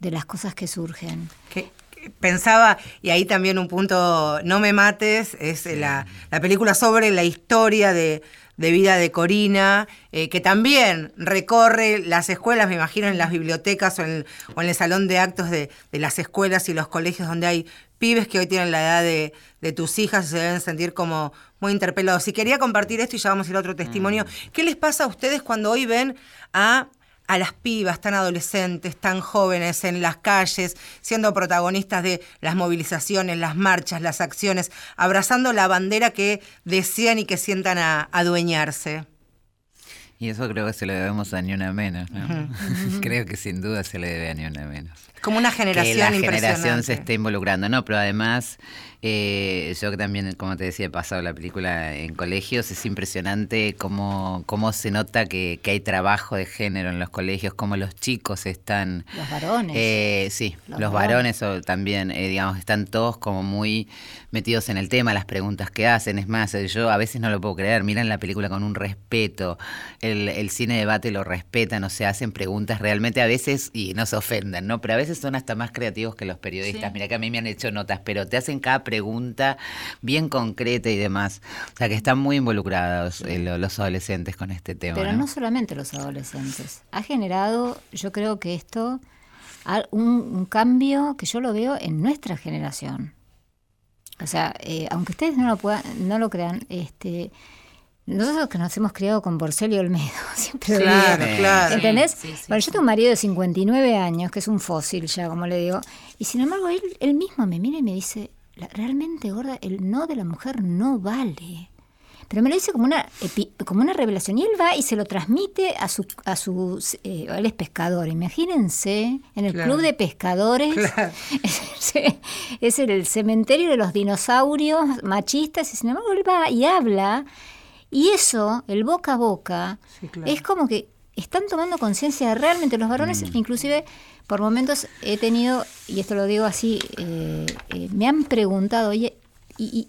Speaker 3: de las cosas que surgen.
Speaker 1: Que- que pensaba, y ahí también un punto, No me mates, es eh, la, la película sobre la historia de, de vida de Corina, eh, que también recorre las escuelas, me imagino, en las bibliotecas o en, o en el salón de actos de, de las escuelas y los colegios donde hay pibes que hoy tienen la edad de, de tus hijas y se deben sentir como muy interpelados. Y quería compartir esto y ya vamos a ir a otro testimonio. ¿Qué les pasa a ustedes cuando hoy ven a a las pibas tan adolescentes, tan jóvenes en las calles, siendo protagonistas de las movilizaciones, las marchas, las acciones, abrazando la bandera que desean y que sientan a adueñarse.
Speaker 4: Y eso creo que se lo debemos a Ni Una Menos, ¿no? creo que sin duda se le debe a Ni Una Menos.
Speaker 1: Como una generación
Speaker 4: que la generación
Speaker 1: impresionante.
Speaker 4: se esté involucrando, ¿no? Pero además, eh, yo que también, como te decía, he pasado la película en colegios, es impresionante cómo, cómo se nota que, que hay trabajo de género en los colegios, cómo los chicos están...
Speaker 3: Los varones.
Speaker 4: Eh, sí,
Speaker 3: Los
Speaker 4: los, varones o también, eh, digamos, están todos como muy metidos en el tema, las preguntas que hacen. Es más, yo a veces no lo puedo creer, miran la película con un respeto, el, el cine debate lo respetan, o sea, hacen preguntas realmente a veces, y no se ofendan, ¿no? Pero a veces son hasta más creativos que los periodistas.
Speaker 2: Sí.
Speaker 4: Mira que a mí me han hecho notas, pero te hacen cada pregunta bien concreta y demás. O sea, que están muy involucrados eh, lo- los adolescentes con este tema.
Speaker 3: Pero
Speaker 4: ¿no?
Speaker 3: no solamente los adolescentes. Ha generado, yo creo que esto, un, un cambio que yo lo veo en nuestra generación. O sea, eh, aunque ustedes no lo puedan, no lo crean, este, nosotros que nos hemos criado con Porcel y Olmedo, siempre lo
Speaker 1: Claro,
Speaker 3: digo.
Speaker 1: claro.
Speaker 3: ¿Entendés?
Speaker 2: Sí, sí,
Speaker 3: bueno, yo tengo un marido de 59 años, que es un fósil ya, como le digo, y sin embargo él, él mismo me mira y me dice, "La- realmente, gorda, el no de la mujer no vale. pero me lo dice como una, como una revelación. Y él va y se lo transmite a su... A su eh, él es pescador, imagínense, en el club de pescadores. Es, el cementerio de los dinosaurios machistas y sin embargo él va y habla. Y eso, el boca a boca, es como que están tomando conciencia realmente los varones, mm. inclusive por momentos he tenido, y esto lo digo así, eh, eh, me han preguntado, oye, ¿y,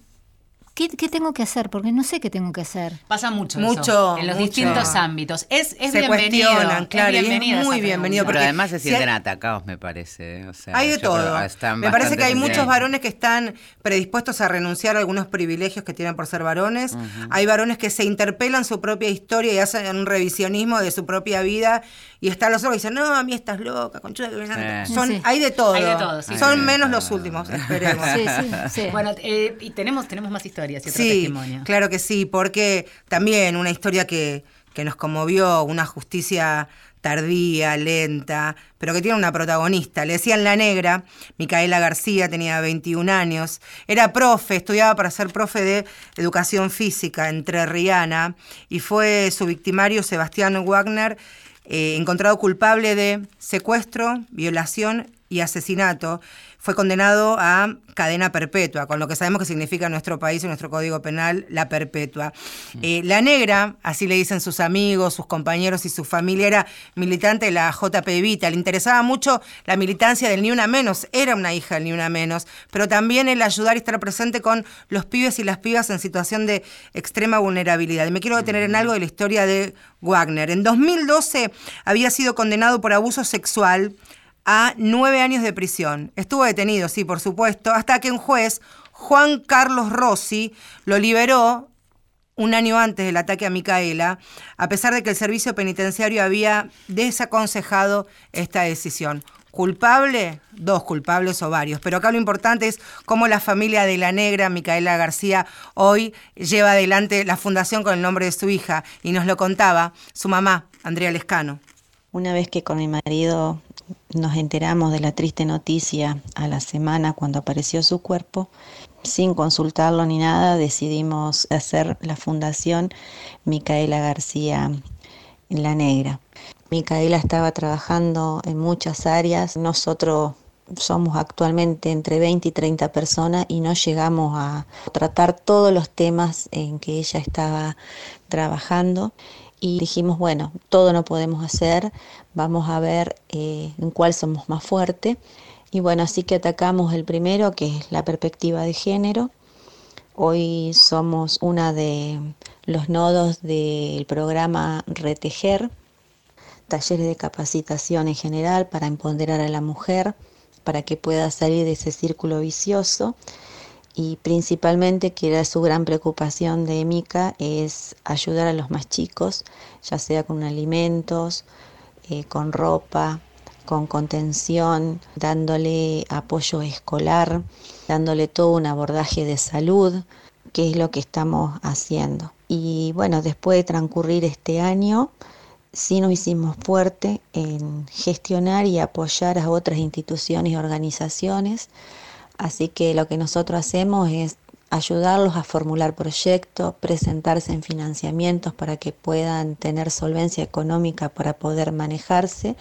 Speaker 3: ¿Qué, tengo que hacer? Porque no sé qué tengo que hacer.
Speaker 2: Pasa mucho, mucho en los distintos ámbitos. Es, es bienvenido.
Speaker 1: Claro, es, muy bienvenido.
Speaker 4: Pero además se sienten atacados, me parece. ¿eh?
Speaker 1: hay de todo. Me parece que hay muchos varones que están predispuestos a renunciar a algunos privilegios que tienen por ser varones. Hay varones que se interpelan su propia historia y hacen un revisionismo de su propia vida. Y están los otros que dicen, no, a mí estás loca, conchuda que Son, Hay de todo. Hay de todo Son menos los últimos, esperemos.
Speaker 2: Bueno, eh, y tenemos, tenemos más historias sí,
Speaker 1: Claro que sí, porque también una historia que, que nos conmovió, una justicia tardía, lenta, pero que tiene una protagonista. Le decían la negra, Micaela García, tenía 21 años, era profe, estudiaba para ser profe de educación física entre Rihanna, y fue su victimario Sebastián Wagner, eh, encontrado culpable de secuestro, violación y asesinato fue condenado a cadena perpetua, con lo que sabemos que significa en nuestro país, en nuestro código penal, la perpetua. Mm. Eh, la negra, así le dicen sus amigos, sus compañeros y su familia, era militante de la JP Vita. Le interesaba mucho la militancia del Ni Una Menos, era una hija del Ni Una Menos, pero también el ayudar y estar presente con los pibes y las pibas en situación de extrema vulnerabilidad. Y me quiero detener en algo de la historia de Wagner. En 2012 había sido condenado por abuso sexual a nueve años de prisión. Estuvo detenido, sí, por supuesto, hasta que un juez, Juan Carlos Rossi, lo liberó un año antes del ataque a Micaela, a pesar de que el servicio penitenciario había desaconsejado esta decisión. ¿Culpable? Dos culpables o varios. Pero acá lo importante es cómo la familia de la negra, Micaela García, hoy lleva adelante la fundación con el nombre de su hija. Y nos lo contaba su mamá, Andrea Lescano.
Speaker 8: Una vez que con mi marido nos enteramos de la triste noticia a la semana cuando apareció su cuerpo. Sin consultarlo ni nada, decidimos hacer la fundación Micaela García La Negra. Micaela estaba trabajando en muchas áreas. Nosotros somos actualmente entre 20 y 30 personas y no llegamos a tratar todos los temas en que ella estaba trabajando y dijimos, bueno, todo no podemos hacer, vamos a ver eh, en cuál somos más fuertes. Y bueno, así que atacamos el primero, que es la perspectiva de género. Hoy somos una de los nodos del programa Retejer, talleres de capacitación en general para empoderar a la mujer, para que pueda salir de ese círculo vicioso y principalmente que era su gran preocupación de Mica es ayudar a los más chicos, ya sea con alimentos, eh, con ropa, con contención, dándole apoyo escolar, dándole todo un abordaje de salud, que es lo que estamos haciendo. Y bueno, después de transcurrir este año, sí nos hicimos fuerte en gestionar y apoyar a otras instituciones y organizaciones Así que lo que nosotros hacemos es ayudarlos a formular proyectos, presentarse en financiamientos para que puedan tener solvencia económica para poder manejarse.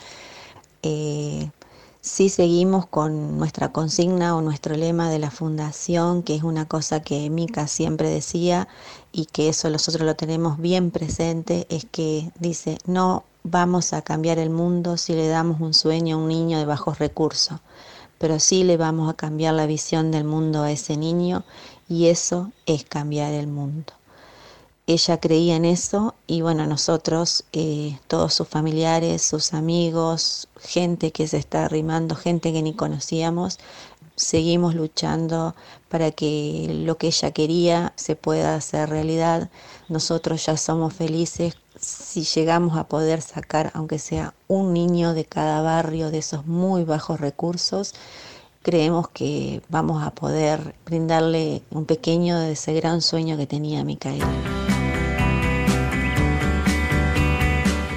Speaker 8: Eh, sí seguimos con nuestra consigna o nuestro lema de la fundación, que es una cosa que Mica siempre decía y que eso nosotros lo tenemos bien presente, es que dice, no vamos a cambiar el mundo si le damos un sueño a un niño de bajos recursos pero sí le vamos a cambiar la visión del mundo a ese niño y eso es cambiar el mundo. Ella creía en eso y bueno, nosotros, eh, todos sus familiares, sus amigos, gente que se está arrimando, gente que ni conocíamos, seguimos luchando para que lo que ella quería se pueda hacer realidad. Nosotros ya somos felices si llegamos a poder sacar, aunque sea un niño de cada barrio de esos muy bajos recursos, creemos que vamos a poder brindarle un pequeño de ese gran sueño que tenía Micaela.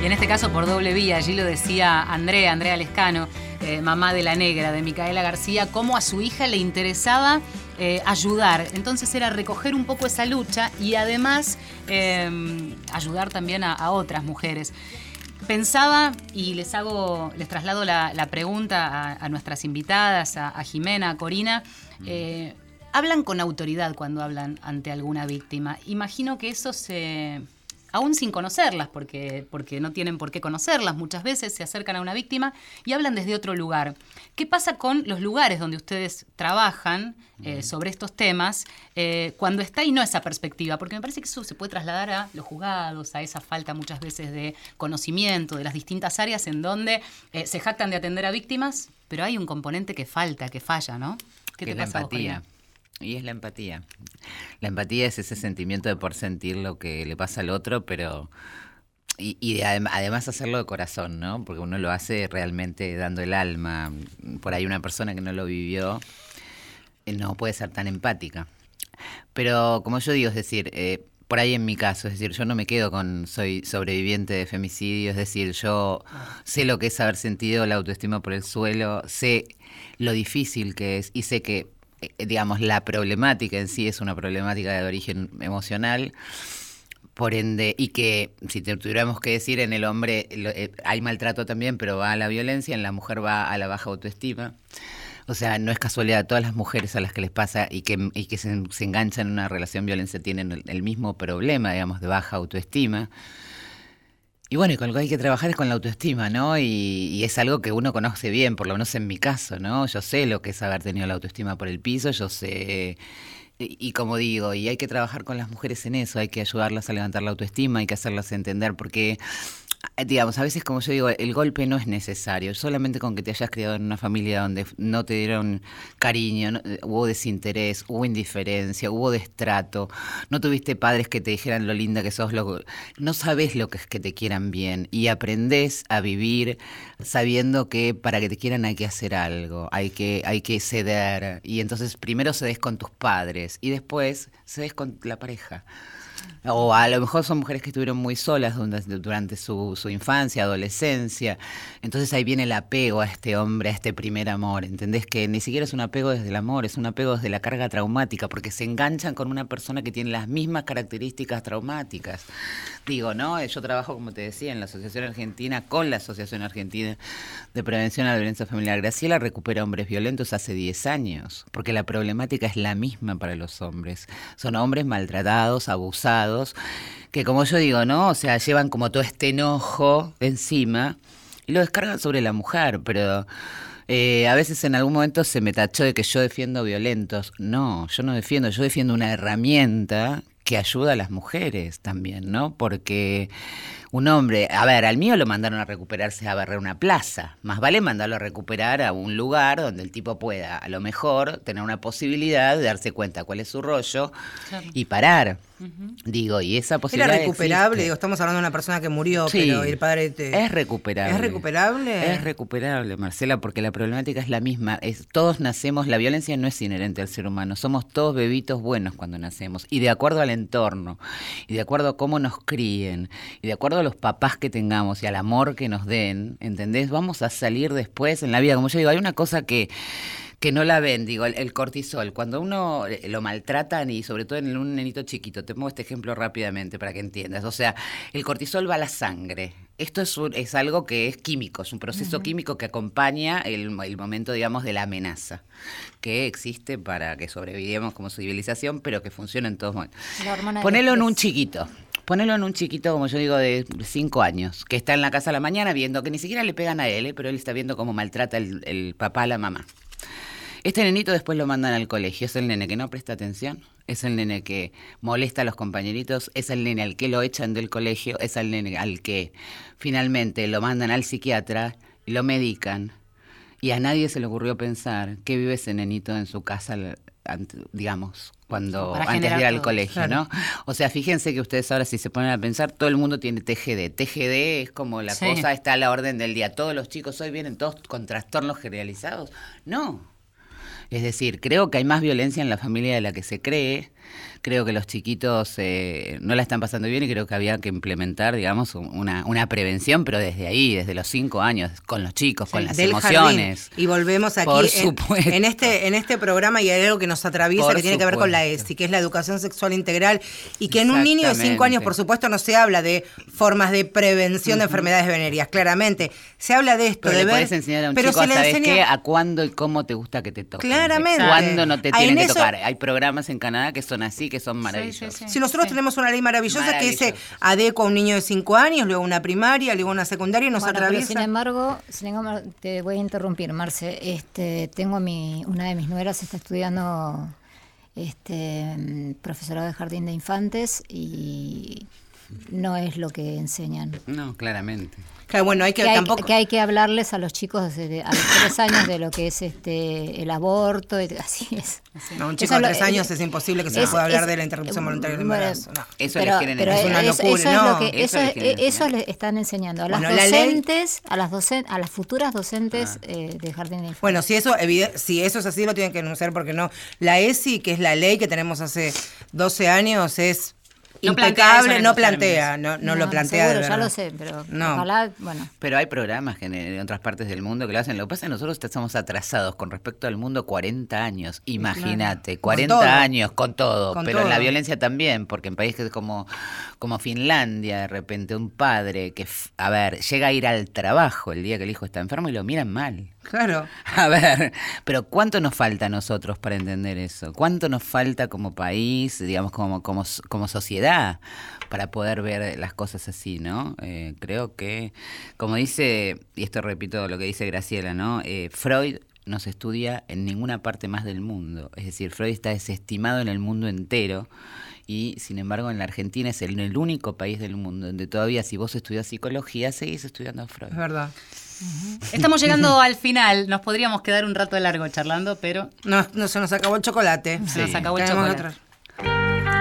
Speaker 2: Y en este caso por doble vía, allí lo decía Andrea, Andrea Lescano, eh, mamá de la negra, de Micaela García, cómo a su hija le interesaba eh, ayudar. Entonces era recoger un poco esa lucha y además eh, ayudar también a, otras mujeres. Pensaba, y les hago, les traslado la, pregunta a, nuestras invitadas, a, Jimena, a Corina. hablan con autoridad cuando hablan ante alguna víctima. Imagino que eso se aún sin conocerlas, porque, porque no tienen por qué conocerlas, muchas veces se acercan a una víctima y hablan desde otro lugar. ¿Qué pasa con los lugares donde ustedes trabajan eh, sobre estos temas eh, cuando está y no esa perspectiva? Porque me parece que eso se puede trasladar a los juzgados, a esa falta muchas veces de conocimiento de las distintas áreas en donde eh, se jactan de atender a víctimas, pero hay un componente que falta, que falla, ¿no?
Speaker 4: ¿Qué te pasa empatía. Y es la empatía. La empatía es ese sentimiento de por sentir lo que le pasa al otro, pero... Y, además hacerlo de corazón, ¿no? Porque uno lo hace realmente dando el alma. Por ahí una persona que no lo vivió eh, no puede ser tan empática. Pero como yo digo, es decir, eh, por ahí en mi caso, es decir, yo no me quedo con soy sobreviviente de femicidio, es decir, yo sé lo que es haber sentido la autoestima por el suelo, sé lo difícil que es y sé que digamos, la problemática en sí es una problemática de origen emocional. Por ende, y que si tuviéramos que decir, en el hombre eh, hay maltrato también, pero va a la violencia, en la mujer va a la baja autoestima. O sea, no es casualidad, todas las mujeres a las que les pasa y que, y que se, enganchan en una relación violencia tienen el mismo problema, digamos, de baja autoestima. Y bueno, y con lo que hay que trabajar es con la autoestima, ¿no? Y, es algo que uno conoce bien, por lo menos en mi caso, ¿no? Yo sé lo que es haber tenido la autoestima por el piso, yo sé... Y, y como digo, y hay que trabajar con las mujeres en eso, hay que ayudarlas a levantar la autoestima, hay que hacerlas entender, porque digamos, a veces como yo digo, el golpe no es necesario, solamente con que te hayas criado en una familia donde no te dieron cariño, eh, hubo desinterés, hubo indiferencia, hubo destrato, no tuviste padres que te dijeran lo linda que sos, lo, no sabes lo que es que te quieran bien y aprendes a vivir sabiendo que para que te quieran hay que hacer algo, hay que, hay que ceder y entonces primero cedes con tus padres y después cedes con la pareja. O a lo mejor son mujeres que estuvieron muy solas durante su, su, infancia, adolescencia. Entonces ahí viene el apego a este hombre, a este primer amor. ¿Entendés? Que ni siquiera es un apego desde el amor, es un apego desde la carga traumática, porque se enganchan con una persona que tiene las mismas características traumáticas. Digo, ¿no? Yo trabajo, como te decía, en la Asociación Argentina, con la Asociación Argentina de Prevención a la Violencia Familiar. Graciela recupera hombres violentos hace 10 años, porque la problemática es la misma para los hombres. Son hombres maltratados, abusados que como yo digo, ¿no? O sea, llevan como todo este enojo encima y lo descargan sobre la mujer, pero eh, a veces en algún momento se me tachó de que yo defiendo violentos. No, yo no defiendo, yo defiendo una herramienta que ayuda a las mujeres también, ¿no? Porque un hombre, a ver, al mío lo mandaron a recuperarse a barrer una plaza, más vale mandarlo a recuperar a un lugar donde el tipo pueda, a lo mejor, tener una posibilidad de darse cuenta cuál es su rollo y parar. Digo, y esa posibilidad.
Speaker 1: ¿Era recuperable? Digo, estamos hablando de una persona que murió, pero el padre te...
Speaker 4: Es recuperable.
Speaker 1: ¿Es recuperable?
Speaker 4: Es recuperable, Marcela, porque la problemática es la misma. Es, todos nacemos, la violencia no es inherente al ser humano. Somos todos bebitos buenos cuando nacemos. Y de acuerdo al entorno, y de acuerdo a cómo nos críen, y de acuerdo a los papás que tengamos y al amor que nos den, ¿entendés? Vamos a salir después en la vida. Como yo digo, hay una cosa que que no la ven, digo, el, cortisol. Cuando uno eh, lo maltratan y sobre todo en un nenito chiquito, te pongo este ejemplo rápidamente para que entiendas. O sea, el cortisol va a la sangre. Esto es, es algo que es químico, es un proceso químico que acompaña el, momento, digamos, de la amenaza, que existe para que sobrevivamos como civilización, pero que funciona en todos momentos. Ponelo en un chiquito. Ponelo en un chiquito, como yo digo, de cinco años, que está en la casa a la mañana viendo que ni siquiera le pegan a él, ¿eh? pero él está viendo cómo maltrata el, el papá a la mamá. Este nenito después lo mandan al colegio. Es el nene que no presta atención, es el nene que molesta a los compañeritos, es el nene al que lo echan del colegio, es el nene al que finalmente lo mandan al psiquiatra y lo medican. Y a nadie se le ocurrió pensar que vive ese nenito en su casa, digamos, cuando antes de ir al colegio, ¿no? O sea, fíjense que ustedes ahora si se ponen a pensar, todo el mundo tiene TGD. TGD es como la cosa está a la orden del día. Todos los chicos hoy vienen todos con trastornos generalizados. No, es decir, creo que hay más violencia en la familia de la que se cree, creo que los chiquitos eh, no la están pasando bien y creo que había que implementar, digamos, una, una prevención, pero desde ahí, desde los cinco años, con los chicos, con las emociones.
Speaker 1: jardín. Y volvemos aquí
Speaker 4: Por
Speaker 1: en,
Speaker 4: supuesto.
Speaker 1: en este en este programa y hay algo que nos atraviesa
Speaker 4: Por
Speaker 1: que tiene que ver con la. ESI, que es la educación sexual integral y que en un niño de cinco años, por supuesto, no se habla de formas de prevención de enfermedades venéreas, claramente. Se habla de esto,
Speaker 4: Pero
Speaker 1: de
Speaker 4: le
Speaker 1: ver,
Speaker 4: enseñar a un
Speaker 1: pero
Speaker 4: chico,
Speaker 1: se le
Speaker 4: ¿sabes
Speaker 1: enseña
Speaker 4: qué? A cuándo y cómo te gusta que te toquen.
Speaker 1: Claramente.
Speaker 4: Cuándo no te
Speaker 1: Ah,
Speaker 4: tienen
Speaker 1: en
Speaker 4: que
Speaker 1: eso-
Speaker 4: tocar. Hay programas en Canadá que son así, que son maravillosos.
Speaker 2: sí.
Speaker 1: Si nosotros tenemos una ley maravillosa que se adecua a un niño de 5 años, luego una primaria, luego una secundaria y nos
Speaker 3: Bueno, pero
Speaker 1: atraviesa.
Speaker 3: sin embargo, sin embargo, te voy a interrumpir, Marce. Este, tengo mi, una de mis nueras está estudiando este profesorado de jardín de infantes y no es lo que enseñan.
Speaker 4: No, claramente.
Speaker 1: Claro, bueno, hay que,
Speaker 3: Que hay,
Speaker 1: tampoco.
Speaker 3: que hay que hablarles a los chicos de- a los tres años de lo que es este el aborto, y así es.
Speaker 1: No, un chico
Speaker 3: Eso
Speaker 1: de
Speaker 3: lo-
Speaker 1: tres años es imposible que se
Speaker 3: es-
Speaker 1: pueda hablar
Speaker 3: es-
Speaker 1: de la interrupción voluntaria del
Speaker 3: bueno,
Speaker 1: embarazo. no.
Speaker 4: Eso
Speaker 3: pero,
Speaker 4: les quieren
Speaker 3: pero.
Speaker 1: Es una
Speaker 3: es-
Speaker 1: locura,
Speaker 3: eso es
Speaker 1: no,
Speaker 3: lo que
Speaker 4: eso
Speaker 3: eso,
Speaker 4: les
Speaker 3: están enseñando a las
Speaker 1: Bueno, la ley-
Speaker 3: docentes, a las docen- a las futuras docentes
Speaker 4: Ah.
Speaker 3: eh, de jardín de infantes.
Speaker 1: Bueno, si eso, si eso es así, lo tienen que denunciar porque no. La ESI, que es la ley que tenemos hace 12 años, es
Speaker 2: No
Speaker 1: impecable, no plantea, no, no, lo plantea. de
Speaker 3: ya lo sé, pero
Speaker 1: No.
Speaker 3: ojalá, bueno.
Speaker 4: Pero hay programas que en, en otras partes del mundo que lo hacen. Lo que pasa es que nosotros estamos atrasados con respecto al mundo 40 años. Imagínate,
Speaker 1: Con
Speaker 4: 40
Speaker 1: todo.
Speaker 4: años con todo.
Speaker 1: Con
Speaker 4: pero en la violencia también, porque en países como, como Finlandia, de repente un padre que, a ver, llega a ir al trabajo el día que el hijo está enfermo y lo miran mal.
Speaker 1: Claro.
Speaker 4: A ver, pero ¿cuánto nos falta a nosotros para entender eso? ¿Cuánto nos falta como país, digamos, como, como, como sociedad, para poder ver las cosas así, ¿no? Eh, creo que, como dice, y esto repito lo que dice Graciela, ¿no? Eh, Freud no se estudia en ninguna parte más del mundo. Es decir, Freud está desestimado en el mundo entero. Y sin embargo, en la Argentina es el, el único país del mundo donde todavía, si vos estudias psicología, seguís estudiando a Freud.
Speaker 1: Es verdad.
Speaker 2: Estamos llegando al final. Nos podríamos quedar un rato de largo charlando, pero
Speaker 1: No, no, se nos acabó el chocolate.
Speaker 2: Se nos acabó el
Speaker 1: Tenemos
Speaker 2: chocolate.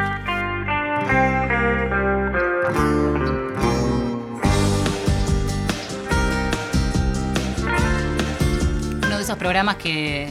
Speaker 2: uno de esos programas que,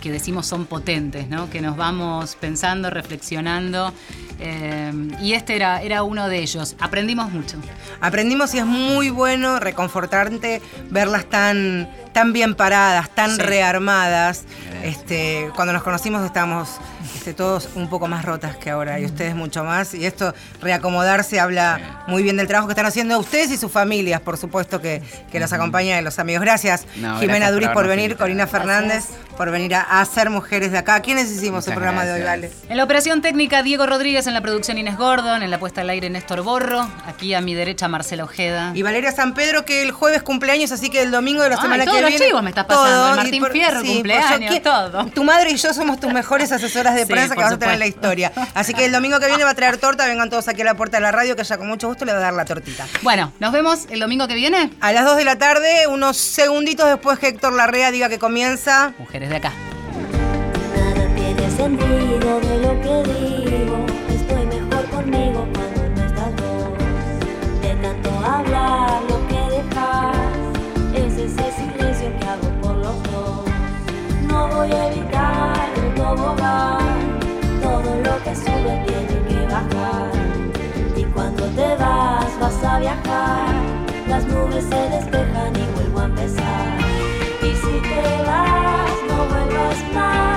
Speaker 2: que decimos son potentes, ¿no? Que nos vamos pensando, reflexionando. Eh, y este era, era uno de ellos. Aprendimos mucho.
Speaker 1: Aprendimos y es muy bueno, reconfortante verlas tan, tan bien paradas, tan
Speaker 2: Sí.
Speaker 1: rearmadas. Este, cuando nos conocimos estábamos este, todos un poco más rotas que ahora y ustedes mucho más. Y esto, reacomodarse, habla muy bien del trabajo que están haciendo ustedes y sus familias, por supuesto, que, que los acompañan los amigos. Gracias,
Speaker 4: No,
Speaker 1: Jimena Duris, por venir. Corina Fernández, por venir a, hacer Mujeres de Acá. ¿Quiénes hicimos el programa de hoy. Vale?
Speaker 2: En la operación técnica, Diego Rodríguez, en la producción Inés Gordon, en la puesta al aire Néstor Borro, aquí a mi derecha Marcela Ojeda.
Speaker 1: Y Valeria San Pedro, que el jueves cumpleaños, así que el domingo de la
Speaker 2: Ay,
Speaker 1: semana
Speaker 2: todos
Speaker 1: que
Speaker 2: los
Speaker 1: viene.
Speaker 2: chivos me estás pasando, el Martín Fierro,
Speaker 1: por-
Speaker 2: cumpleaños,
Speaker 1: ¿qué?
Speaker 2: todo.
Speaker 1: Tu madre y yo somos tus mejores asesoras de
Speaker 2: Sí,
Speaker 1: prensa que
Speaker 2: por
Speaker 1: vas a tener en la historia. Así que el domingo que viene va a traer torta, vengan todos aquí a la puerta de la radio, que ella con mucho gusto le va a dar la tortita.
Speaker 2: Bueno, nos vemos el domingo que viene.
Speaker 1: A las 2 de la tarde, unos segunditos después que Héctor Larrea diga que comienza.
Speaker 2: Mujeres de acá.
Speaker 9: Nada tiene sentido de lo que digo cuando no estás vos. De tanto hablar, lo que dejas es ese silencio que hago por los dos. No voy a evitar el tobogán, todo lo que sube tiene que bajar. Y cuando te vas, vas a viajar, las nubes se despejan y vuelvo a empezar. Y si te vas, no vuelvas más.